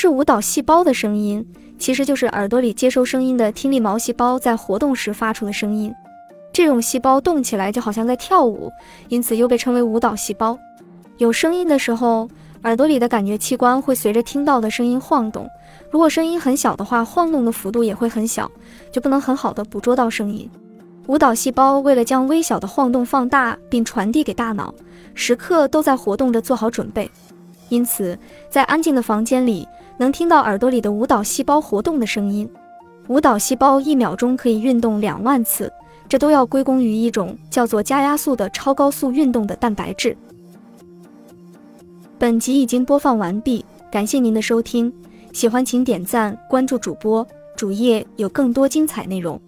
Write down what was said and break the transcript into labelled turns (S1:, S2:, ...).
S1: 是舞蹈细胞的声音，其实就是耳朵里接收声音的听力毛细胞在活动时发出的声音。这种细胞动起来就好像在跳舞，因此又被称为舞蹈细胞。有声音的时候，耳朵里的感觉器官会随着听到的声音晃动。如果声音很小的话，晃动的幅度也会很小，就不能很好的捕捉到声音。舞蹈细胞为了将微小的晃动放大并传递给大脑，时刻都在活动着，做好准备。因此，在安静的房间里，能听到耳朵里的舞蹈细胞活动的声音。舞蹈细胞一秒钟可以运动两万次，这都要归功于一种叫做加压素的超高速运动的蛋白质。本集已经播放完毕，感谢您的收听。喜欢请点赞关注主播，主页有更多精彩内容。